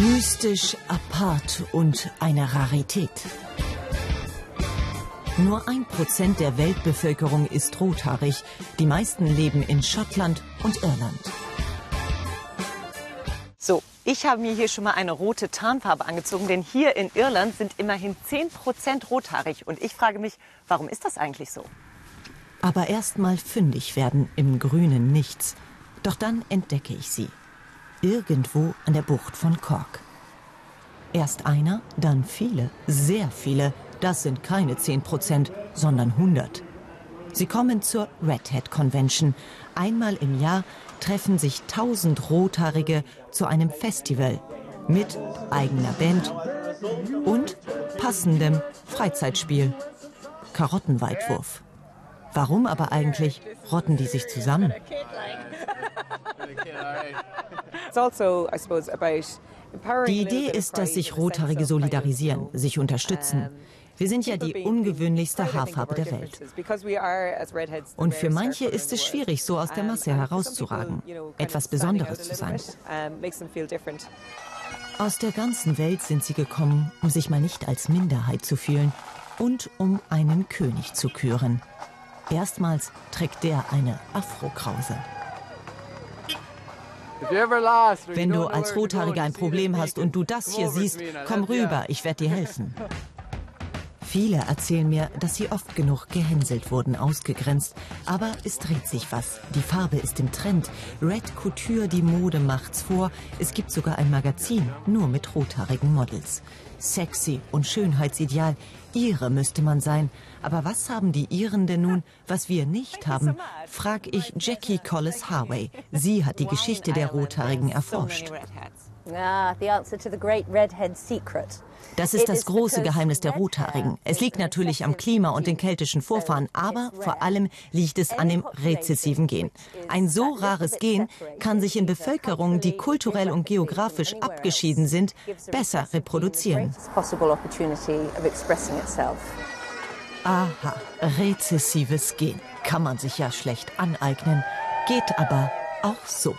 Mystisch, apart und eine Rarität. Nur ein Prozent der Weltbevölkerung ist rothaarig. Die meisten leben in Schottland und Irland. So, ich habe mir hier schon mal eine rote Tarnfarbe angezogen, denn hier in Irland sind immerhin 10 Prozent rothaarig. Und ich frage mich, warum ist das eigentlich so? Aber erst mal fündig werden im grünen Nichts. Doch dann entdecke ich sie. Irgendwo an der Bucht von Cork. Erst einer, dann viele, sehr viele. Das sind keine 10 Prozent, sondern 100. Sie kommen zur Red Hat Convention. Einmal im Jahr treffen sich tausend Rothaarige zu einem Festival mit eigener Band und passendem Freizeitspiel. Karottenweitwurf. Warum aber eigentlich rotten die sich zusammen? Also, die Idee ist, dass sich Rothaarige solidarisieren, sich unterstützen. Wir sind ja die ungewöhnlichste Haarfarbe der Welt. Und für manche ist es schwierig, so aus der Masse herauszuragen, etwas Besonderes zu sein. Aus der ganzen Welt sind sie gekommen, um sich mal nicht als Minderheit zu fühlen und um einen König zu küren. Erstmals trägt der eine Afro-Krause. Wenn du als Rothaariger ein Problem hast und du das hier siehst, komm rüber, ich werde dir helfen. Viele erzählen mir, dass sie oft genug gehänselt wurden, ausgegrenzt. Aber es dreht sich was. Die Farbe ist im Trend. Red Couture, die Mode macht's vor. Es gibt sogar ein Magazin, nur mit rothaarigen Models. Sexy und Schönheitsideal. Ihre müsste man sein. Aber was haben die Iren denn nun, was wir nicht haben? Frag ich Jackie Collis Harway. Sie hat die Geschichte der Rothaarigen erforscht. Das ist das große Geheimnis der Rothaarigen. Es liegt natürlich am Klima und den keltischen Vorfahren, aber vor allem liegt es an dem rezessiven Gen. Ein so rares Gen kann sich in Bevölkerungen, die kulturell und geografisch abgeschieden sind, besser reproduzieren. Aha, rezessives Gen kann man sich ja schlecht aneignen, geht aber auch so.